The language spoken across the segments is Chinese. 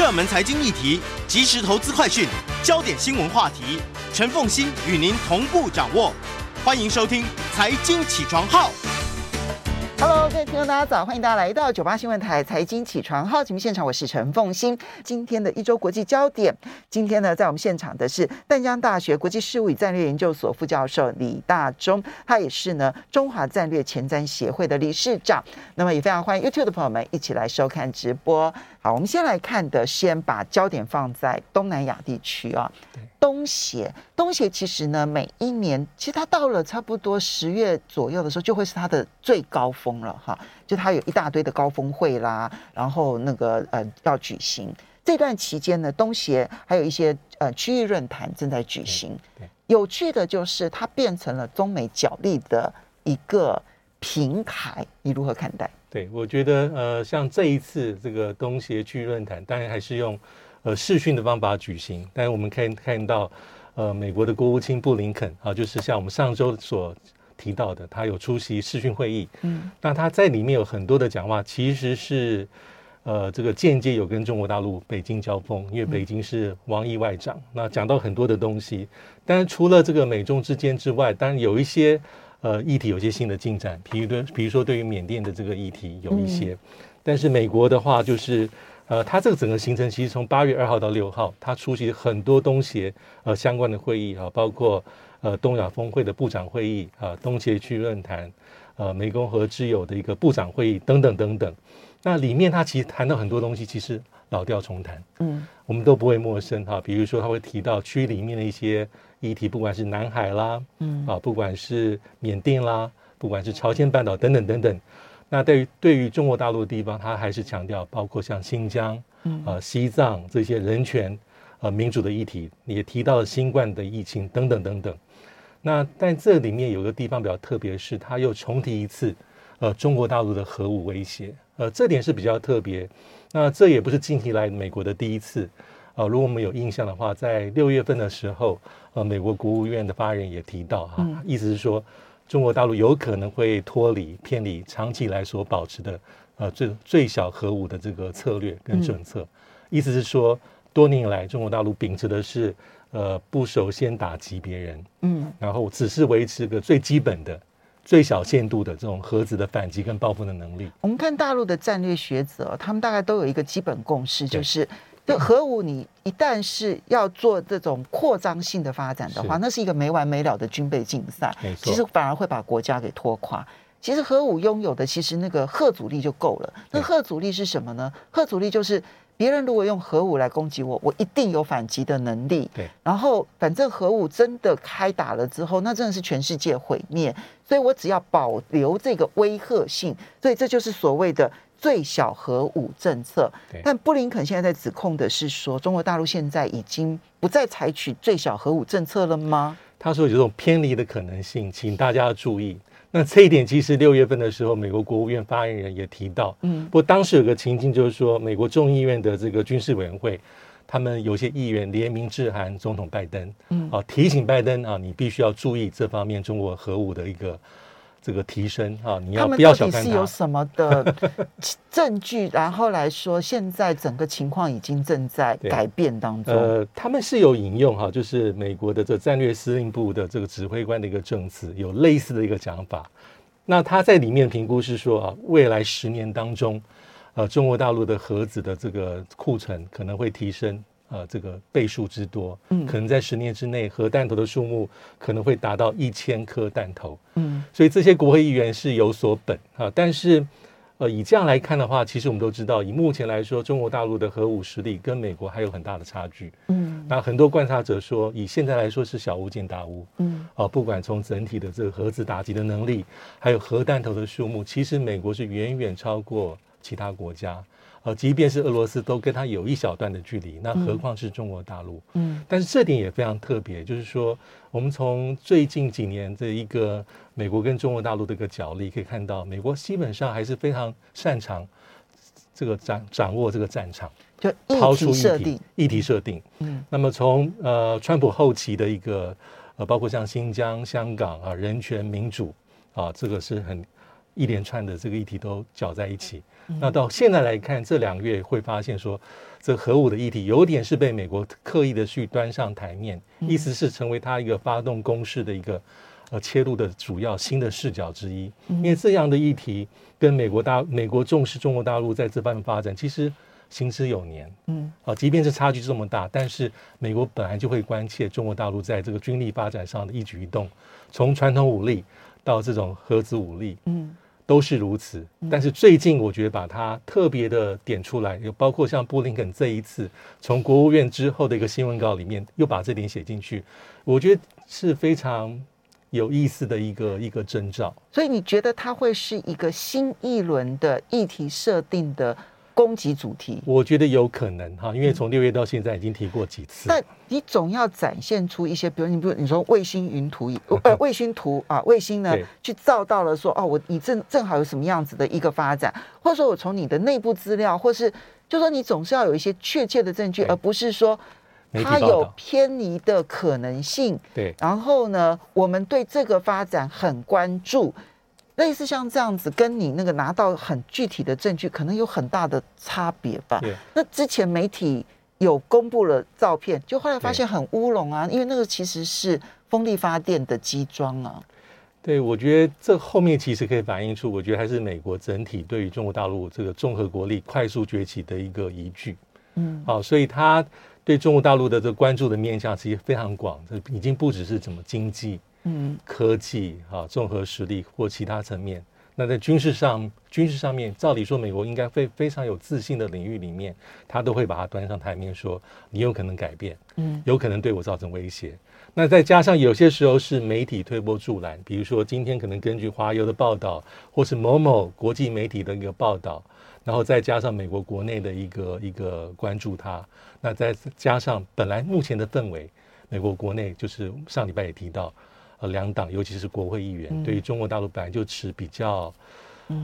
热门财经议题、即时投资快讯、焦点新闻话题，陈凤欣与您同步掌握。欢迎收听《财经起床号》。Hello，各位听众，大家早！欢迎大家来到九八新闻台财经起床号节目现场，我是陈凤欣。今天的一周国际焦点，今天呢，在我们现场的是淡江大学国际事务与战略研究所副教授李大忠，他也是呢中华战略前瞻协会的理事长。那么也非常欢迎 YouTube 的朋友们一起来收看直播。好，我们先来看的，先把焦点放在东南亚地区啊。东协，东协其实呢，每一年其实它到了差不多十月左右的时候，就会是它的最高峰了哈。就它有一大堆的高峰会啦，然后那个呃要举行。这段期间呢，东协还有一些呃区域论坛正在举行。有趣的就是它变成了中美角力的一个平台，你如何看待？对，我觉得呃，像这一次这个东协区域论坛，当然还是用。呃，视讯的方法举行，但是我们可以看到，呃，美国的国务卿布林肯啊，就是像我们上周所提到的，他有出席视讯会议，嗯，那他在里面有很多的讲话，其实是呃，这个间接有跟中国大陆北京交锋，因为北京是王毅外长，那讲到很多的东西，但是除了这个美中之间之外，当然有一些呃议题有些新的进展，比如对，比如说对于缅甸的这个议题有一些，但是美国的话就是。呃，他这个整个行程其实从八月二号到六号，他出席很多东协呃相关的会议啊，包括呃东亚峰会的部长会议啊，东协区论坛，呃湄公河之友的一个部长会议等等等等。那里面他其实谈到很多东西，其实老调重弹，嗯，我们都不会陌生哈。比如说他会提到区里面的一些议题，不管是南海啦，嗯啊，不管是缅甸啦，不管是朝鲜半岛等等等等。那对于对于中国大陆的地方，他还是强调，包括像新疆、嗯、啊西藏这些人权、呃民主的议题，也提到了新冠的疫情等等等等。那但这里面有个地方比较特别，是他又重提一次，呃中国大陆的核武威胁，呃这点是比较特别。那这也不是近期来美国的第一次，呃如果我们有印象的话，在六月份的时候，呃美国国务院的发言人也提到哈、啊，意思是说。中国大陆有可能会脱离、偏离长期来所保持的呃最最小核武的这个策略跟政策，意思是说，多年以来中国大陆秉持的是呃不首先打击别人，嗯，然后只是维持个最基本的、最小限度的这种核子的反击跟报复的能力。我们看大陆的战略学者，他们大概都有一个基本共识，就是。就核武，你一旦是要做这种扩张性的发展的话，那是一个没完没了的军备竞赛，其实反而会把国家给拖垮。其实核武拥有的其实那个核阻力就够了。那核阻力是什么呢？核阻力就是别人如果用核武来攻击我，我一定有反击的能力。对。然后反正核武真的开打了之后，那真的是全世界毁灭。所以我只要保留这个威吓性，所以这就是所谓的。最小核武政策，但布林肯现在在指控的是说，中国大陆现在已经不再采取最小核武政策了吗？他说有这种偏离的可能性，请大家注意。那这一点其实六月份的时候，美国国务院发言人也提到，嗯，不过当时有个情境就是说，美国众议院的这个军事委员会，他们有些议员联名致函总统拜登，嗯，啊，提醒拜登啊，你必须要注意这方面中国核武的一个。这个提升啊，你要不要小看是有什么的 证据？然后来说，现在整个情况已经正在改变当中。呃，他们是有引用哈，就是美国的这战略司令部的这个指挥官的一个证词，有类似的一个讲法。那他在里面评估是说啊，未来十年当中，呃，中国大陆的核子的这个库存可能会提升。呃，这个倍数之多，嗯，可能在十年之内，核弹头的数目可能会达到一千颗弹头，嗯，所以这些国会议员是有所本啊。但是，呃，以这样来看的话，其实我们都知道，以目前来说，中国大陆的核武实力跟美国还有很大的差距，嗯。那很多观察者说，以现在来说是小巫见大巫，嗯。啊，不管从整体的这个核子打击的能力，还有核弹头的数目，其实美国是远远超过其他国家。呃，即便是俄罗斯都跟他有一小段的距离，那何况是中国大陆？嗯，但是这点也非常特别，就是说，我们从最近几年这一个美国跟中国大陆的一个角力，可以看到，美国基本上还是非常擅长这个掌掌握这个战场，就抛出议题设定，议题设定。嗯，那么从呃川普后期的一个呃，包括像新疆、香港啊，人权民主啊，这个是很。一连串的这个议题都搅在一起。那到现在来看，这两个月会发现说，这核武的议题有点是被美国刻意的去端上台面，意思是成为他一个发动攻势的一个呃切入的主要新的视角之一。因为这样的议题跟美国大美国重视中国大陆在这方面发展，其实行之有年。嗯，啊，即便是差距这么大，但是美国本来就会关切中国大陆在这个军力发展上的一举一动，从传统武力到这种核子武力。嗯。都是如此，但是最近我觉得把它特别的点出来，有包括像布林肯这一次从国务院之后的一个新闻稿里面，又把这点写进去，我觉得是非常有意思的一个一个征兆。所以你觉得它会是一个新一轮的议题设定的？攻击主题，我觉得有可能哈，因为从六月到现在已经提过几次。但你总要展现出一些，比如你比如你说卫星云图，呃，卫星图啊，卫星呢去照到了说哦，我你正正好有什么样子的一个发展，或者说我从你的内部资料，或是就说你总是要有一些确切的证据，而不是说它有偏离的可能性。对，然后呢，我们对这个发展很关注。类似像这样子，跟你那个拿到很具体的证据，可能有很大的差别吧。Yeah. 那之前媒体有公布了照片，就后来发现很乌龙啊，因为那个其实是风力发电的机装啊。对，我觉得这后面其实可以反映出，我觉得还是美国整体对于中国大陆这个综合国力快速崛起的一个依据。嗯，好，所以他对中国大陆的这个关注的面向其实非常广，这已经不只是怎么经济。嗯，科技啊，综合实力或其他层面，那在军事上，军事上面，照理说，美国应该非非常有自信的领域里面，他都会把它端上台面，说你有可能改变，嗯，有可能对我造成威胁。那再加上有些时候是媒体推波助澜，比如说今天可能根据华邮的报道，或是某某国际媒体的一个报道，然后再加上美国国内的一个一个关注它，那再加上本来目前的氛围，美国国内就是上礼拜也提到。呃，两党尤其是国会议员，嗯、对于中国大陆本来就持比较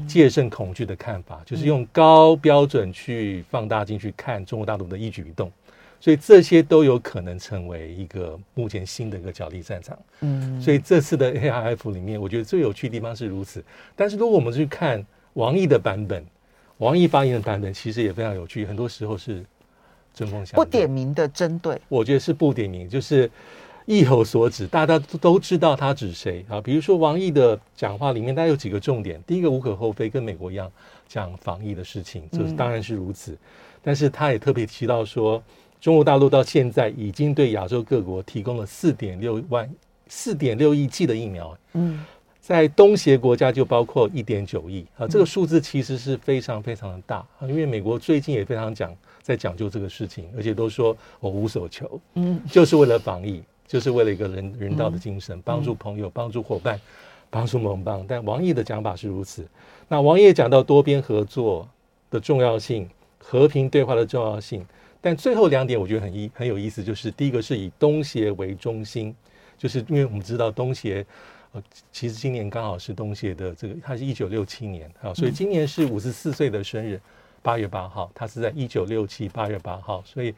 戒慎恐惧的看法，嗯、就是用高标准去放大镜去看中国大陆的一举一动，所以这些都有可能成为一个目前新的一个角力战场。嗯，所以这次的 AIF 里面，我觉得最有趣的地方是如此。但是如果我们去看王毅的版本，王毅发言的版本其实也非常有趣，很多时候是针锋相对，不点名的针对。我觉得是不点名，就是。意有所指，大家都都知道他指谁啊？比如说王毅的讲话里面，大概有几个重点。第一个无可厚非，跟美国一样讲防疫的事情，就是当然是如此。嗯、但是他也特别提到说，中国大陆到现在已经对亚洲各国提供了四点六万、四点六亿剂的疫苗。嗯，在东协国家就包括一点九亿啊，这个数字其实是非常非常的大啊。因为美国最近也非常讲在讲究这个事情，而且都说我无所求，嗯，就是为了防疫。就是为了一个人人道的精神，帮助朋友，帮助伙伴，帮助盟邦。但王毅的讲法是如此。那王毅讲到多边合作的重要性，和平对话的重要性。但最后两点我觉得很意很有意思，就是第一个是以东协为中心，就是因为我们知道东协，呃，其实今年刚好是东协的这个，他是一九六七年啊，所以今年是五十四岁的生日，八月八号，他是在一九六七八月八号，所以。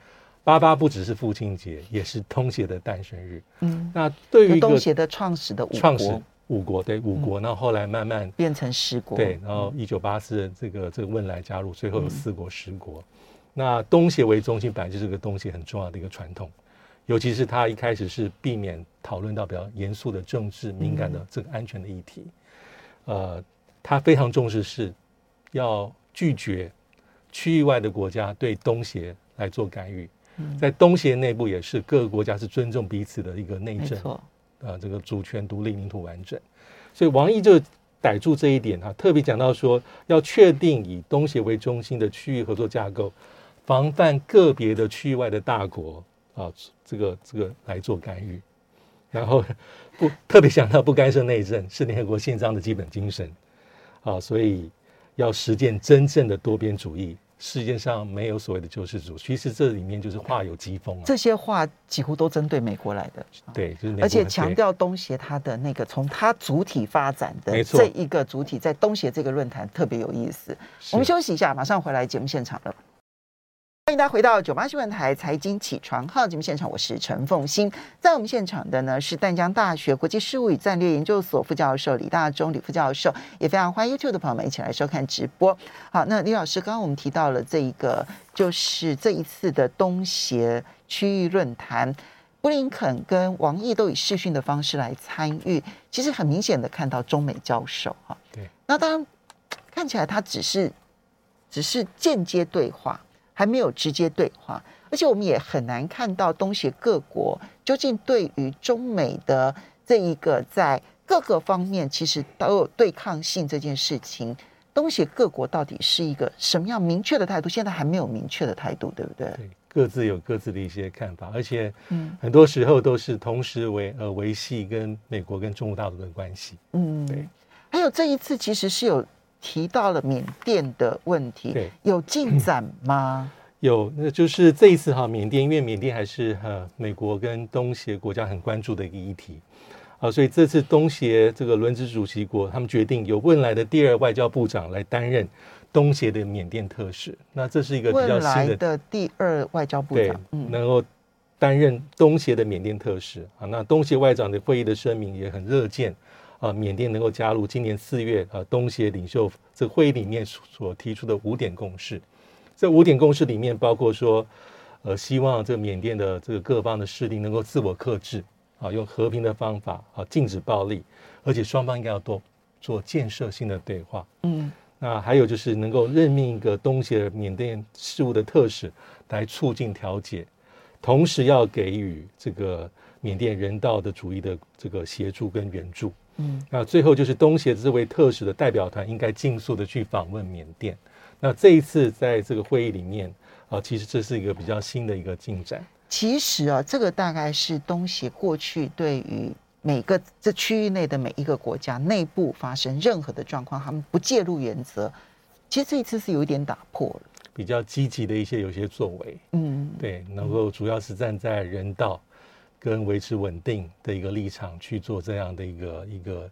八八不只是父亲节，也是东协的诞生日。嗯，那对于东协的创始的创始五国对五国，那、嗯、后，后来慢慢变成十国。对，然后一九八四这个这个汶莱加入，最后有四国十国。嗯、那东协为中心，本来就是个东协很重要的一个传统，尤其是他一开始是避免讨论到比较严肃的政治敏感的这个安全的议题。嗯、呃，他非常重视是要拒绝区域外的国家对东协来做干预。在东协内部也是各个国家是尊重彼此的一个内政，啊、呃，这个主权独立、领土完整，所以王毅就逮住这一点哈，特别讲到说要确定以东协为中心的区域合作架构，防范个别的区域外的大国啊，这个这个来做干预，然后不特别讲到不干涉内政是联合国宪章的基本精神，啊，所以要实践真正的多边主义。世界上没有所谓的救世主，其实这里面就是话有疾风啊。这些话几乎都针对美国来的，对，就是而且强调东协它的那个从它主体发展的这一个主体，在东协这个论坛特别有意思。我们休息一下，马上回来节目现场了。欢迎大家回到九八新闻台财经起床号节目现场，我是陈凤欣。在我们现场的呢是淡江大学国际事务与战略研究所副教授李大中李副教授，也非常欢迎 YouTube 的朋友们一起来收看直播。好，那李老师，刚刚我们提到了这一个，就是这一次的东协区域论坛，布林肯跟王毅都以视讯的方式来参与，其实很明显的看到中美交手哈。对，那当然看起来他只是只是间接对话。还没有直接对话，而且我们也很难看到东协各国究竟对于中美的这一个在各个方面其实都有对抗性这件事情，东协各国到底是一个什么样明确的态度？现在还没有明确的态度，对不对？对，各自有各自的一些看法，而且嗯，很多时候都是同时维呃维系跟美国跟中国大陆的关系。嗯，对。还有这一次其实是有。提到了缅甸的问题，对，有进展吗？有，那就是这一次哈，缅甸因为缅甸还是呃美国跟东协国家很关注的一个议题啊，所以这次东协这个轮值主席国他们决定由汶莱的第二外交部长来担任东协的缅甸特使。那这是一个比较新的，的第二外交部长，嗯，能够担任东协的缅甸特使啊。那东协外长的会议的声明也很热见。啊，缅甸能够加入今年四月啊东协领袖这个会议里面所提出的五点共识，这五点共识里面包括说，呃，希望这个缅甸的这个各方的势力能够自我克制，啊，用和平的方法啊禁止暴力，而且双方应该要多做建设性的对话。嗯，那还有就是能够任命一个东协缅甸事务的特使来促进调解，同时要给予这个缅甸人道的主义的这个协助跟援助。嗯，那最后就是东协这位特使的代表团应该尽速的去访问缅甸。那这一次在这个会议里面啊，其实这是一个比较新的一个进展。其实啊，这个大概是东协过去对于每个这区域内的每一个国家内部发生任何的状况，他们不介入原则。其实这一次是有一点打破了，比较积极的一些有些作为。嗯，对，能够主要是站在人道。跟维持稳定的一个立场去做这样的一个一个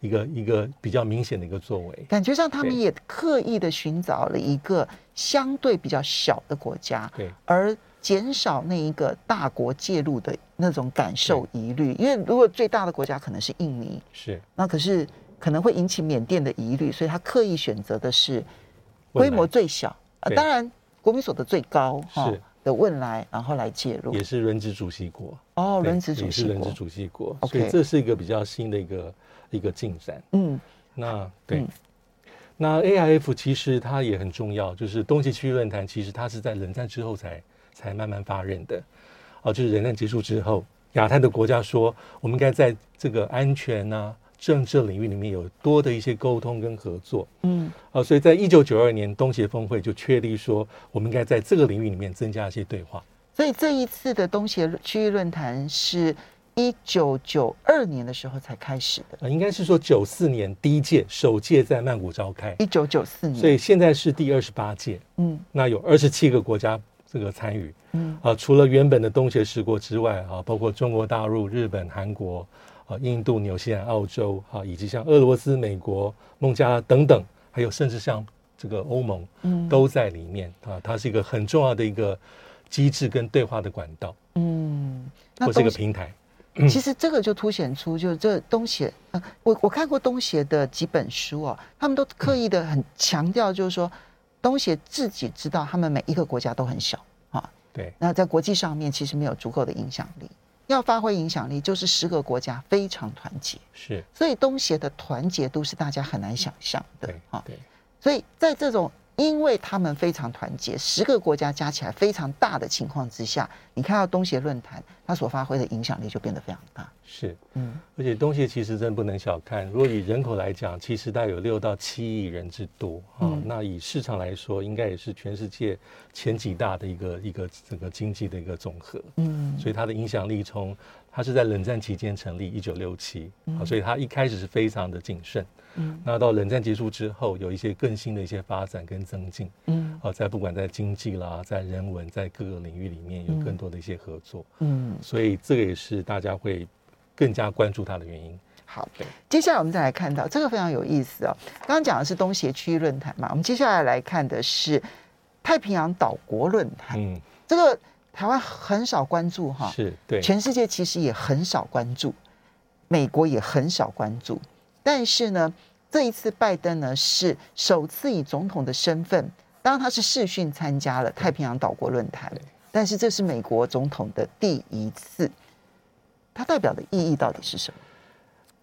一个一个比较明显的一个作为，感觉上他们也刻意的寻找了一个相对比较小的国家，对，而减少那一个大国介入的那种感受疑虑。因为如果最大的国家可能是印尼，是，那可是可能会引起缅甸的疑虑，所以他刻意选择的是规模最小，啊，当然国民所得最高，是。的汶莱，然后来介入，也是轮值主席国哦，轮值主席国，也是轮值主席国，所以这是一个比较新的一个一个进展。嗯，那对，嗯、那 AIF 其实它也很重要，就是东西区域论坛，其实它是在冷战之后才才慢慢发任的，哦，就是冷战结束之后，亚太的国家说，我们应该在这个安全啊。政治领域里面有多的一些沟通跟合作，嗯，啊，所以在一九九二年东协峰会就确立说，我们应该在这个领域里面增加一些对话。所以这一次的东协区域论坛是一九九二年的时候才开始的，啊，应该是说九四年第一届首届在曼谷召开，一九九四年，所以现在是第二十八届，嗯，那有二十七个国家这个参与，嗯，啊，除了原本的东协十国之外，啊，包括中国大陆、日本、韩国。啊，印度、纽西兰、澳洲，啊，以及像俄罗斯、美国、孟加拉等等，还有甚至像这个欧盟，嗯，都在里面啊。它是一个很重要的一个机制跟对话的管道，嗯，或是一个平台。其实这个就凸显出，就是这东协，呃，我我看过东协的几本书哦，他们都刻意的很强调，就是说东协自己知道，他们每一个国家都很小啊，对，那在国际上面其实没有足够的影响力。要发挥影响力，就是十个国家非常团结，是，所以东协的团结度是大家很难想象的，啊，对，所以在这种。因为他们非常团结，十个国家加起来非常大的情况之下，你看到东协论坛它所发挥的影响力就变得非常大。是，嗯，而且东协其实真不能小看，如果以人口来讲，其实大概有六到七亿人之多啊。嗯、那以市场来说，应该也是全世界前几大的一个一个这个经济的一个总和。嗯，所以它的影响力从它是在冷战期间成立，一九六七。啊，所以它一开始是非常的谨慎。嗯，那到冷战结束之后，有一些更新的一些发展跟增进，嗯，啊，在不管在经济啦，在人文，在各个领域里面有更多的一些合作，嗯，所以这个也是大家会更加关注它的原因。好，接下来我们再来看到这个非常有意思哦。刚刚讲的是东协区域论坛嘛，我们接下来来看的是太平洋岛国论坛，嗯，这个台湾很少关注哈，是对，全世界其实也很少关注，美国也很少关注，但是呢，这一次拜登呢是首次以总统的身份，当然他是视讯参加了太平洋岛国论坛，但是这是美国总统的第一次，它代表的意义到底是什么？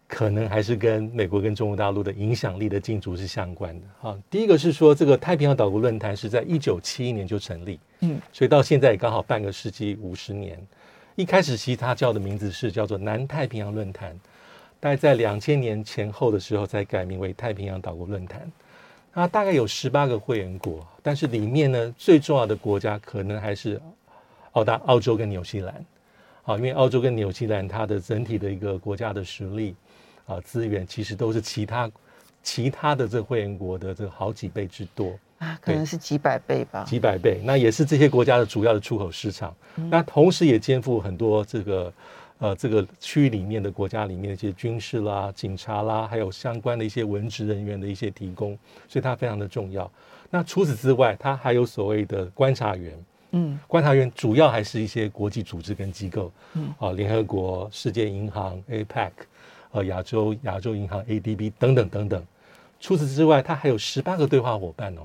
可能还是跟美国跟中国大陆的影响力的竞逐是相关的。哈，第一个是说，这个太平洋岛国论坛是在一九七一年就成立，嗯，所以到现在也刚好半个世纪五十年。一开始其实它叫的名字是叫做南太平洋论坛，大概在两千年前后的时候才改名为太平洋岛国论坛。它大概有十八个会员国，但是里面呢最重要的国家可能还是澳大澳洲跟纽西兰。啊，因为澳洲跟纽西兰它的整体的一个国家的实力。啊，资源其实都是其他其他的这个会员国的这个好几倍之多啊，可能是几百倍吧，几百倍。那也是这些国家的主要的出口市场。嗯、那同时也肩负很多这个呃这个区域里面的国家里面的一些军事啦、警察啦，还有相关的一些文职人员的一些提供，所以它非常的重要。那除此之外，它还有所谓的观察员，嗯，观察员主要还是一些国际组织跟机构，嗯，啊，联合国、世界银行、APEC。呃，亚洲亚洲银行 ADB 等等等等，除此之外，它还有十八个对话伙伴哦。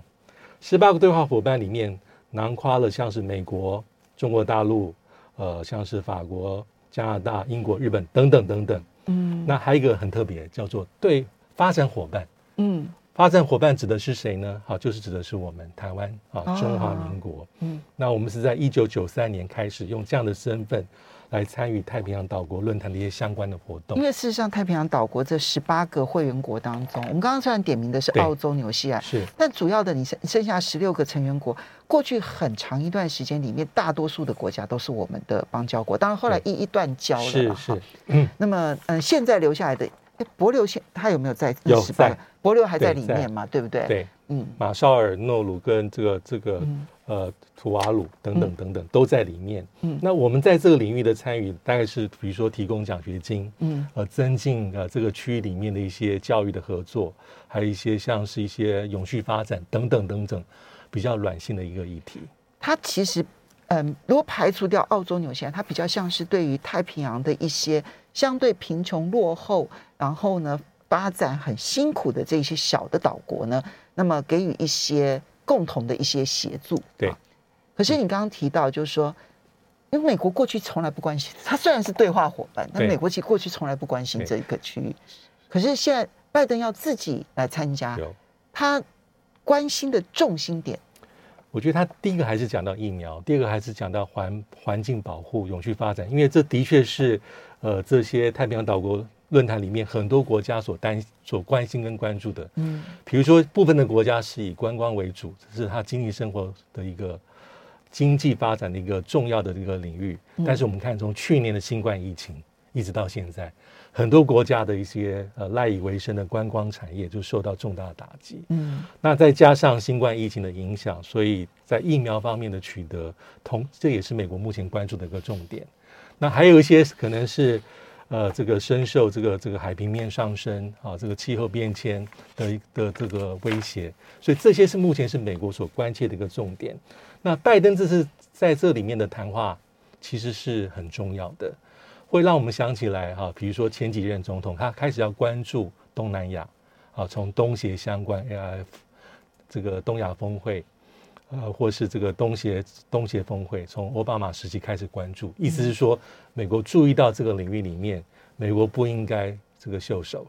十八个对话伙伴里面，囊括了像是美国、中国大陆，呃，像是法国、加拿大、英国、日本等等等等。嗯，那还有一个很特别，叫做对发展伙伴。嗯，发展伙伴指的是谁呢？好，就是指的是我们台湾啊，中华民国。嗯，那我们是在一九九三年开始用这样的身份。来参与太平洋岛国论坛的一些相关的活动。因为事实上，太平洋岛国这十八个会员国当中，我们刚刚虽然点名的是澳洲、纽西兰，是，但主要的你剩剩下十六个成员国，过去很长一段时间里面，大多数的国家都是我们的邦交国。当然后来一一断交了，是是。嗯，那么嗯，现在留下来的，哎，帛琉现他有没有在那十八个？帛琉还在里面嘛？对不对？对，嗯，马绍尔、诺鲁跟这个这个。嗯呃，图瓦鲁等等等等都在里面。嗯，那我们在这个领域的参与，大概是比如说提供奖学金，嗯，呃，增进呃这个区域里面的一些教育的合作，还有一些像是一些永续发展等等等等，比较软性的一个议题。它其实，嗯，如果排除掉澳洲、纽西兰，它比较像是对于太平洋的一些相对贫穷落后，然后呢发展很辛苦的这些小的岛国呢，那么给予一些。共同的一些协助，对、啊。可是你刚刚提到，就是说，因为美国过去从来不关心，他虽然是对话伙伴，但美国其实过去从来不关心这一个区域。可是现在拜登要自己来参加，他关心的重心点，我觉得他第一个还是讲到疫苗，第二个还是讲到环环境保护、永续发展，因为这的确是呃这些太平洋岛国。论坛里面很多国家所担、所关心跟关注的，嗯，比如说部分的国家是以观光为主，这是他经济生活的一个经济发展的一个重要的一个领域。但是我们看从去年的新冠疫情一直到现在，很多国家的一些呃赖以为生的观光产业就受到重大的打击。嗯，那再加上新冠疫情的影响，所以在疫苗方面的取得，同这也是美国目前关注的一个重点。那还有一些可能是。呃，这个深受这个这个海平面上升啊，这个气候变迁的一的这个威胁，所以这些是目前是美国所关切的一个重点。那拜登这次在这里面的谈话其实是很重要的，会让我们想起来哈，比如说前几任总统他开始要关注东南亚啊，从东协相关 AIF 这个东亚峰会。呃，或是这个东协东协峰会，从奥巴马时期开始关注，意思是说，美国注意到这个领域里面，美国不应该这个袖手，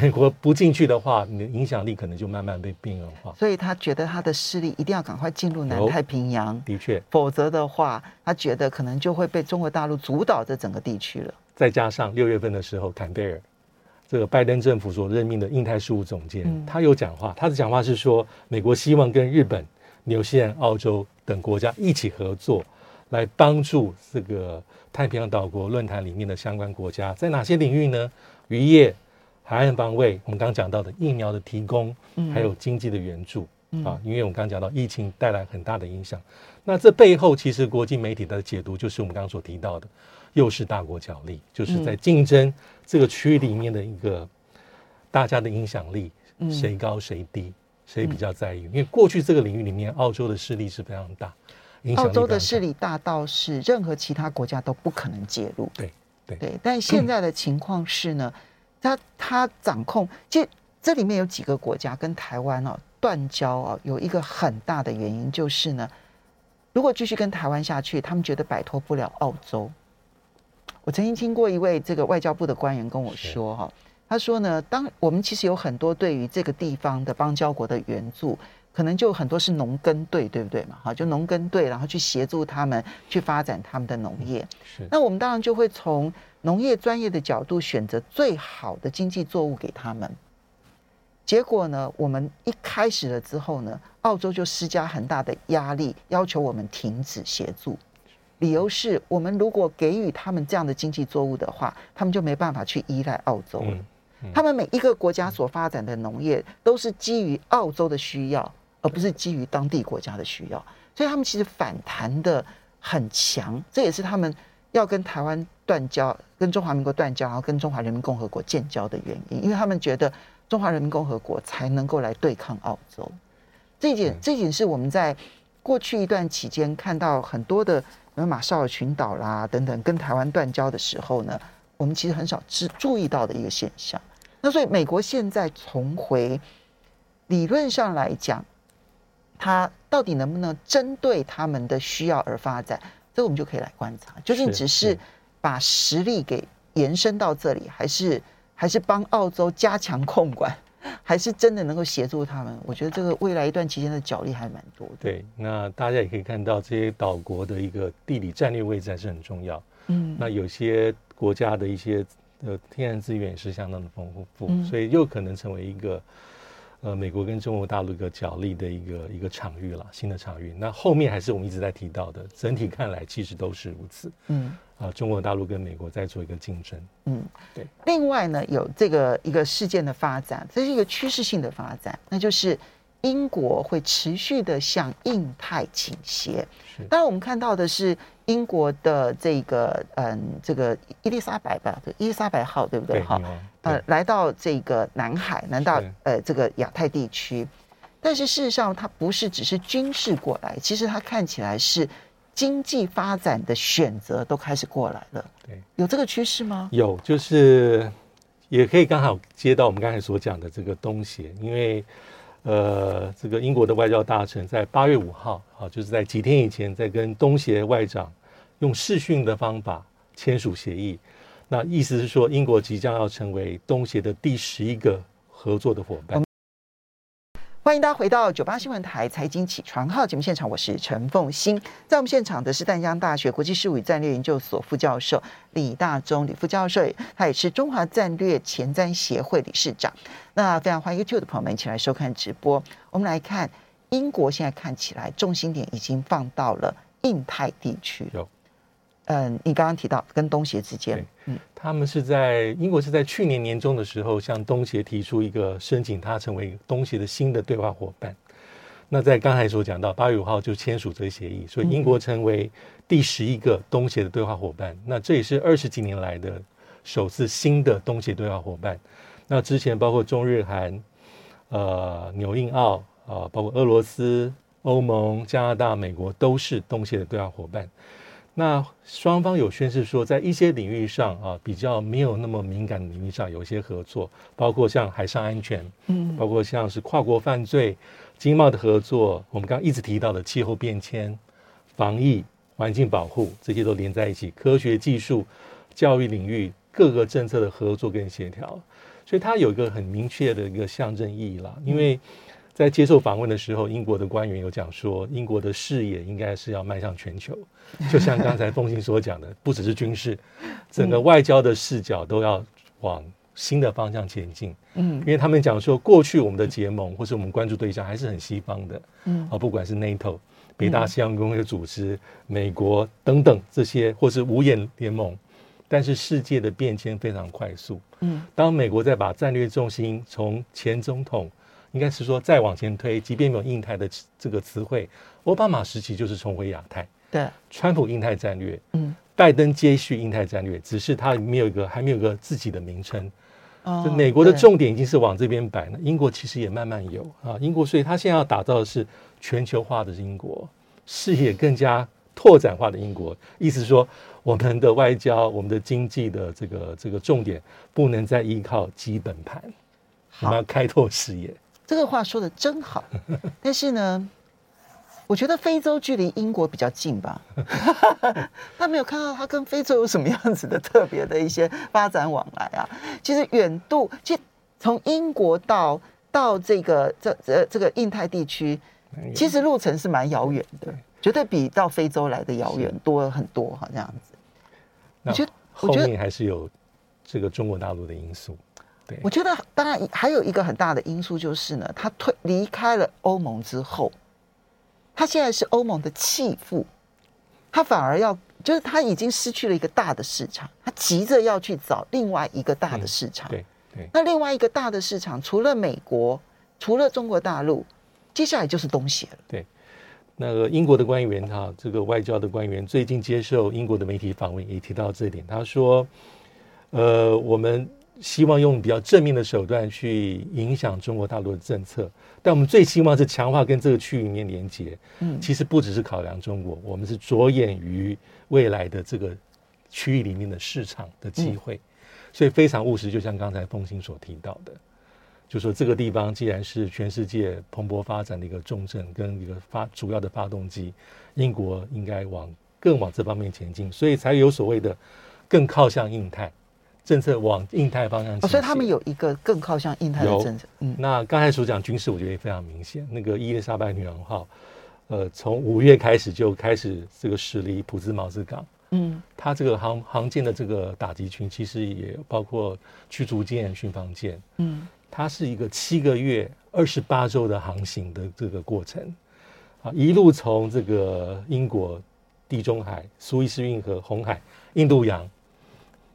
美国不进去的话，你的影响力可能就慢慢被边缘化。所以他觉得他的势力一定要赶快进入南太平洋，的确，否则的话，他觉得可能就会被中国大陆主导这整个地区了。再加上六月份的时候，坎贝尔这个拜登政府所任命的印太事务总监，嗯、他有讲话，他的讲话是说，美国希望跟日本。纽西兰、澳洲等国家一起合作，来帮助这个太平洋岛国论坛里面的相关国家，在哪些领域呢？渔业、海岸防卫，我们刚刚讲到的疫苗的提供，还有经济的援助、嗯、啊。因为我们刚刚讲到疫情带来很大的影响，那这背后其实国际媒体的解读就是我们刚刚所提到的，又是大国角力，就是在竞争这个区域里面的一个大家的影响力，谁高谁低。谁比较在意？因为过去这个领域里面，澳洲的势力是非常大，影响力非常大。澳洲的势力大到是任何其他国家都不可能介入。对对对，但现在的情况是呢，他他掌控，其实这里面有几个国家跟台湾哦断交哦，有一个很大的原因就是呢，如果继续跟台湾下去，他们觉得摆脱不了澳洲。我曾经听过一位这个外交部的官员跟我说哈。他说呢，当我们其实有很多对于这个地方的邦交国的援助，可能就很多是农耕队，对不对嘛？哈，就农耕队，然后去协助他们去发展他们的农业。是。那我们当然就会从农业专业的角度选择最好的经济作物给他们。结果呢，我们一开始了之后呢，澳洲就施加很大的压力，要求我们停止协助。理由是我们如果给予他们这样的经济作物的话，他们就没办法去依赖澳洲了。嗯他们每一个国家所发展的农业都是基于澳洲的需要，而不是基于当地国家的需要，所以他们其实反弹的很强，这也是他们要跟台湾断交、跟中华民国断交，然后跟中华人民共和国建交的原因，因为他们觉得中华人民共和国才能够来对抗澳洲。这一点，这一点是我们在过去一段期间看到很多的，比如马绍尔群岛啦等等，跟台湾断交的时候呢，我们其实很少注注意到的一个现象。那所以，美国现在重回，理论上来讲，它到底能不能针对他们的需要而发展？这个我们就可以来观察，究竟只是把实力给延伸到这里，还是还是帮澳洲加强控管，还是真的能够协助他们？我觉得这个未来一段期间的角力还蛮多的。对，那大家也可以看到，这些岛国的一个地理战略位置还是很重要。嗯，那有些国家的一些。呃，天然资源也是相当的丰富，嗯，所以又可能成为一个呃美国跟中国大陆一个角力的一个一个场域了，新的场域。那后面还是我们一直在提到的，整体看来其实都是如此。嗯，啊，中国大陆跟美国在做一个竞争。嗯，对。另外呢，有这个一个事件的发展，这是一个趋势性的发展，那就是。英国会持续的向印太倾斜。当然，我们看到的是英国的这个嗯，这个伊丽莎白吧，伊丽莎白号对不对？哈，呃，来到这个南海，来到呃这个亚太地区。但是事实上，它不是只是军事过来，其实它看起来是经济发展的选择都开始过来了。对，有这个趋势吗？有，就是也可以刚好接到我们刚才所讲的这个东协，因为。呃，这个英国的外交大臣在八月五号啊，就是在几天以前，在跟东协外长用视讯的方法签署协议。那意思是说，英国即将要成为东协的第十一个合作的伙伴。欢迎大家回到九八新闻台财经起床号节目现场，我是陈凤欣。在我们现场的是淡江大学国际事务与战略研究所副教授李大中李副教授，他也是中华战略前瞻协会理事长。那非常欢迎 YouTube 的朋友们一起来收看直播。我们来看英国现在看起来重心点已经放到了印太地区。嗯，你刚刚提到跟东协之间，嗯，他们是在英国是在去年年中的时候向东协提出一个申请，他成为东协的新的对话伙伴。那在刚才所讲到八月五号就签署这个协议，所以英国成为第十一个东协的对话伙伴。那这也是二十几年来的首次新的东协对话伙伴。那之前包括中日韩、呃纽印澳啊，包括俄罗斯、欧盟、加拿大、美国都是东协的对话伙伴。那双方有宣示说，在一些领域上啊，比较没有那么敏感的领域上有一些合作，包括像海上安全，嗯，包括像是跨国犯罪、经贸的合作，我们刚刚一直提到的气候变迁、防疫、环境保护，这些都连在一起。科学技术、教育领域各个政策的合作跟协调，所以它有一个很明确的一个象征意义啦，因为。在接受访问的时候，英国的官员有讲说，英国的视野应该是要迈向全球，就像刚才凤信所讲的，不只是军事，整个外交的视角都要往新的方向前进。嗯，因为他们讲说，过去我们的结盟或是我们关注对象还是很西方的，嗯，啊，不管是 NATO、北大西洋公约组织、美国等等这些，或是五眼联盟，但是世界的变迁非常快速。嗯，当美国在把战略重心从前总统。应该是说，再往前推，即便没有印太的这个词汇，奥巴马时期就是重回亚太。对，川普印太战略，嗯，拜登接续印太战略，只是他没有一个还没有一个自己的名称。哦美国的重点已经是往这边摆了，英国其实也慢慢有啊。英国所以他现在要打造的是全球化的英国，视野更加拓展化的英国。意思是说，我们的外交、我们的经济的这个这个重点不能再依靠基本盘，我们要开拓视野。这个话说的真好，但是呢，我觉得非洲距离英国比较近吧，他没有看到他跟非洲有什么样子的特别的一些发展往来啊。其实远度，其实从英国到到这个这这这个印太地区，其实路程是蛮遥远的，绝对比到非洲来的遥远多了很多哈。这样子，我觉得后面还是有这个中国大陆的因素。对，我觉得当然还有一个很大的因素就是呢，他退离开了欧盟之后，他现在是欧盟的弃妇，他反而要就是他已经失去了一个大的市场，他急着要去找另外一个大的市场。对对，那另外一个大的市场除了美国，除了中国大陆，接下来就是东协了。对，那个英国的官员哈，这个外交的官员最近接受英国的媒体访问，也提到这点，他说：“呃，我们。”希望用比较正面的手段去影响中国大陆的政策，但我们最希望是强化跟这个区域里面连接。嗯，其实不只是考量中国，我们是着眼于未来的这个区域里面的市场的机会，所以非常务实。就像刚才凤馨所提到的，就说这个地方既然是全世界蓬勃发展的一个重镇跟一个发主要的发动机，英国应该往更往这方面前进，所以才有所谓的更靠向印太。政策往印太方向，所以他们有一个更靠向印太的政策。嗯，那刚才所讲军事，我觉得也非常明显。那个伊丽莎白女王号，呃，从五月开始就开始这个驶离普兹茅斯港。嗯，它这个航航舰的这个打击群，其实也包括驱逐舰、巡防舰。嗯，它是一个七个月、二十八周的航行的这个过程。啊，一路从这个英国、地中海、苏伊士运河、红海、印度洋。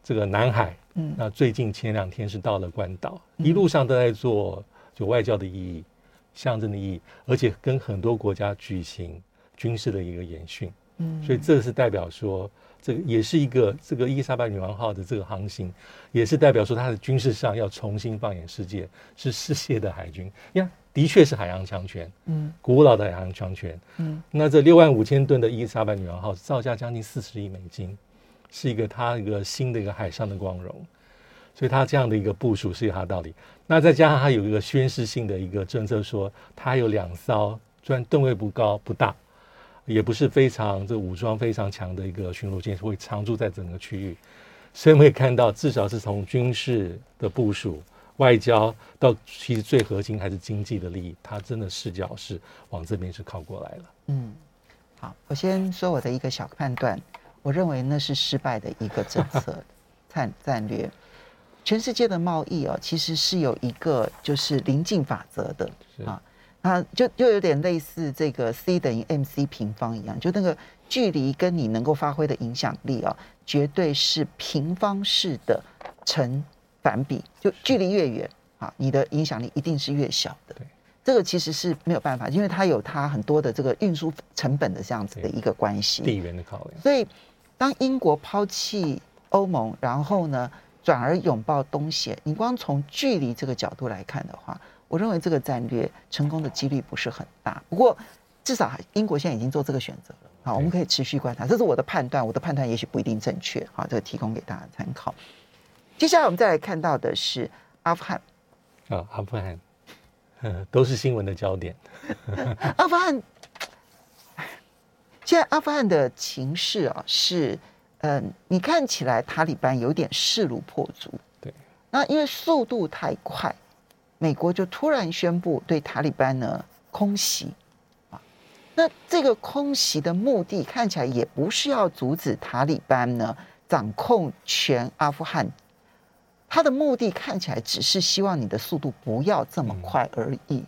这个南海，嗯，那最近前两天是到了关岛，一路上都在做就外交的意义、象征的意义，而且跟很多国家举行军事的一个演训，嗯，所以这是代表说，这个也是一个这个伊丽莎白女王号的这个航行，也是代表说它的军事上要重新放眼世界，是世界的海军。呀，的确是海洋强权，嗯，古老的海洋强权，嗯，那这六万五千吨的伊丽莎白女王号造价将近四十亿美金。是一个它一个新的一个海上的光荣，所以它这样的一个部署是有它的道理。那再加上它有一个宣示性的一个政策，说它有两艘，虽然吨位不高不大，也不是非常这武装非常强的一个巡逻舰，会常驻在整个区域。所以我们可以看到，至少是从军事的部署、外交到其实最核心还是经济的利益，它真的视角是往这边是靠过来了。嗯，好，我先说我的一个小判断。我认为那是失败的一个政策 战战略。全世界的贸易哦，其实是有一个就是临近法则的啊，那就又有点类似这个 C 等于 MC 平方一样，就那个距离跟你能够发挥的影响力啊，绝对是平方式的成反比，就距离越远啊，你的影响力一定是越小的。这个其实是没有办法，因为它有它很多的这个运输成本的这样子的一个关系，地缘的考量，所以。当英国抛弃欧盟，然后呢，转而拥抱东协，你光从距离这个角度来看的话，我认为这个战略成功的几率不是很大。不过，至少英国现在已经做这个选择了。好，我们可以持续观察，这是我的判断，我的判断也许不一定正确。好，这个提供给大家参考。接下来我们再来看到的是阿富汗。啊，阿富汗，都是新闻的焦点。阿富汗。现在阿富汗的情势啊，是，嗯，你看起来塔利班有点势如破竹，对。那因为速度太快，美国就突然宣布对塔利班呢空袭，啊，那这个空袭的目的看起来也不是要阻止塔利班呢掌控全阿富汗，他的目的看起来只是希望你的速度不要这么快而已，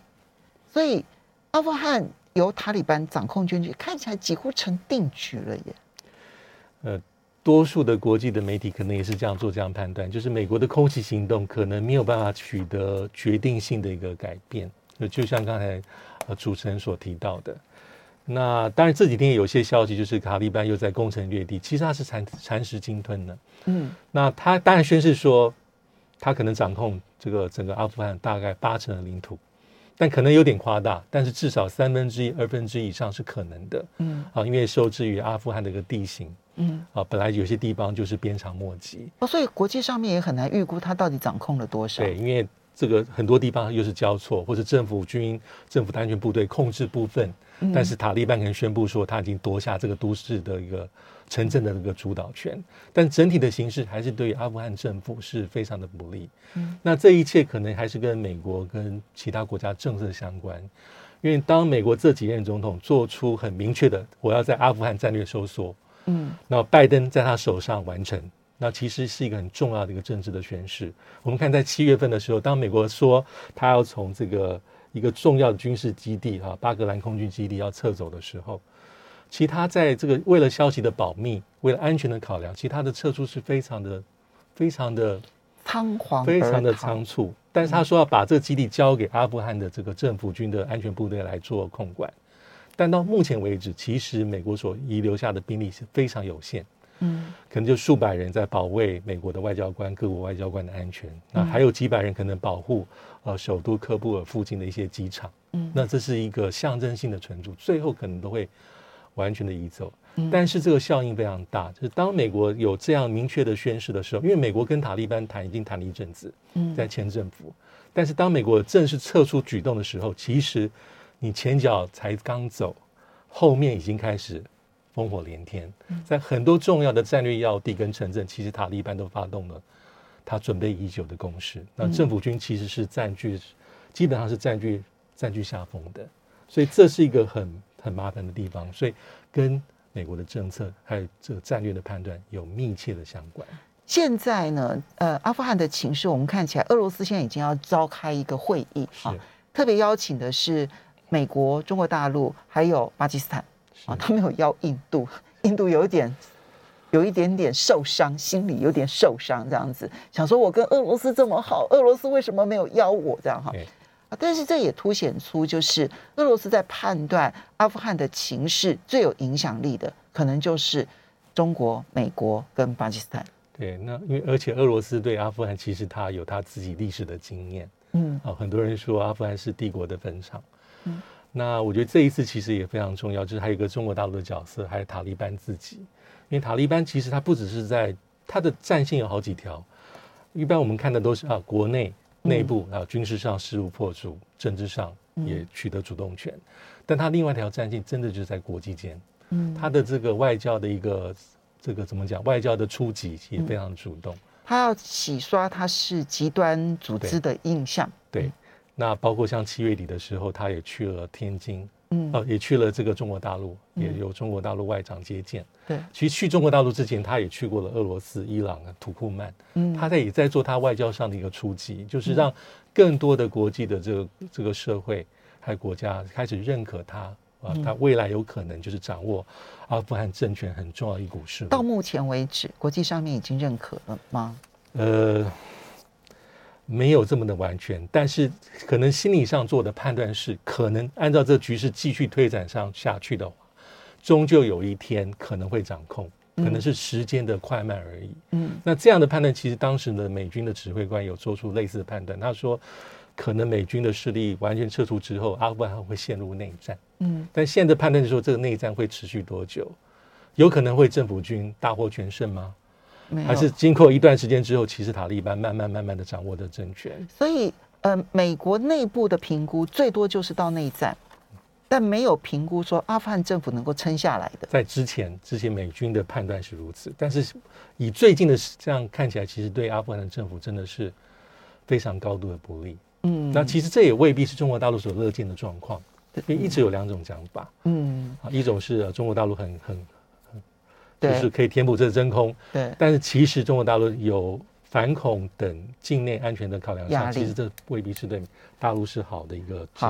所以阿富汗。由塔利班掌控军局，看起来几乎成定局了耶。呃，多数的国际的媒体可能也是这样做这样判断，就是美国的空袭行动可能没有办法取得决定性的一个改变。就像刚才呃主持人所提到的，那当然这几天有些消息就是塔利班又在攻城略地，其实他是蚕蚕食鲸吞的。嗯，那他当然宣誓说他可能掌控这个整个阿富汗大概八成的领土，但可能有点夸大，但是至少三分之一、二分之一以上是可能的。嗯，啊，因为受制于阿富汗的一个地形，嗯，啊，本来有些地方就是鞭长莫及，哦，所以国际上面也很难预估它到底掌控了多少。对，因为这个很多地方又是交错，或者政府军、政府的安全部队控制部分。但是塔利班可能宣布说他已经夺下这个都市的一个城镇的那个主导权，但整体的形势还是对阿富汗政府是非常的不利。嗯，那这一切可能还是跟美国跟其他国家政策相关，因为当美国这几任总统做出很明确的我要在阿富汗战略收缩，嗯，那拜登在他手上完成，那其实是一个很重要的一个政治的宣示。我们看在七月份的时候，当美国说他要从这个。一个重要的军事基地哈，巴格兰空军基地要撤走的时候，其他在这个为了消息的保密，为了安全的考量，其他的撤出是非常的、非常的仓皇，非常的仓促。但是他说要把这个基地交给阿富汗的这个政府军的安全部队来做控管，但到目前为止，其实美国所遗留下的兵力是非常有限。嗯，可能就数百人在保卫美国的外交官、各国外交官的安全，那还有几百人可能保护呃首都喀布尔附近的一些机场。嗯，那这是一个象征性的存驻，最后可能都会完全的移走。但是这个效应非常大，就是当美国有这样明确的宣示的时候，因为美国跟塔利班谈已经谈了一阵子，嗯，在前政府，但是当美国正式撤出举动的时候，其实你前脚才刚走，后面已经开始。烽火连天，在很多重要的战略要地跟城镇，其实塔利班都发动了他准备已久的攻势。那政府军其实是占据，基本上是占据占据下风的，所以这是一个很很麻烦的地方。所以跟美国的政策还有这个战略的判断有密切的相关。现在呢，呃，阿富汗的情势，我们看起来，俄罗斯现在已经要召开一个会议啊，特别邀请的是美国、中国大陆还有巴基斯坦。啊，他没有邀印度，印度有一点，有一点点受伤，心里有点受伤，这样子想说，我跟俄罗斯这么好，俄罗斯为什么没有邀我？这样哈，啊，但是这也凸显出，就是俄罗斯在判断阿富汗的情势最有影响力的，可能就是中国、美国跟巴基斯坦。对，那因为而且俄罗斯对阿富汗其实他有他自己历史的经验，嗯，啊，很多人说阿富汗是帝国的坟场，嗯。那我觉得这一次其实也非常重要，就是还有一个中国大陆的角色，还有塔利班自己。因为塔利班其实它不只是在它的战线有好几条，一般我们看的都是啊国内内部啊军事上势如破竹，政治上也取得主动权，但它另外一条战线真的就是在国际间，嗯，它的这个外交的一个这个怎么讲，外交的出击也非常主动，他要洗刷他是极端组织的印象，对。对那包括像七月底的时候，他也去了天津，嗯，哦，也去了这个中国大陆，也有中国大陆外长接见。对，其实去中国大陆之前，他也去过了俄罗斯、伊朗、土库曼，嗯，他在也在做他外交上的一个出击，就是让更多的国际的这个这个社会还有国家开始认可他啊，他未来有可能就是掌握阿富汗政权很重要的一股势力。到目前为止，国际上面已经认可了吗？呃。没有这么的完全，但是可能心理上做的判断是，可能按照这局势继续推展上下去的话，终究有一天可能会掌控，可能是时间的快慢而已。嗯，那这样的判断，其实当时的美军的指挥官有做出类似的判断，他说，可能美军的势力完全撤出之后，阿富汗会陷入内战。嗯，但现在判断说，这个内战会持续多久？有可能会政府军大获全胜吗？还是经过一段时间之后，其实塔利班慢慢慢慢的掌握的政权。所以，呃，美国内部的评估最多就是到内战，但没有评估说阿富汗政府能够撑下来的。在之前，之前美军的判断是如此，但是以最近的这样看起来，其实对阿富汗的政府真的是非常高度的不利。嗯，那其实这也未必是中国大陆所乐见的状况，因为一直有两种讲法。嗯，啊，一种是中国大陆很很。就是可以填补这个真空，对。但是其实中国大陆有反恐等境内安全的考量上，其实这未必是对大陆是好的一个结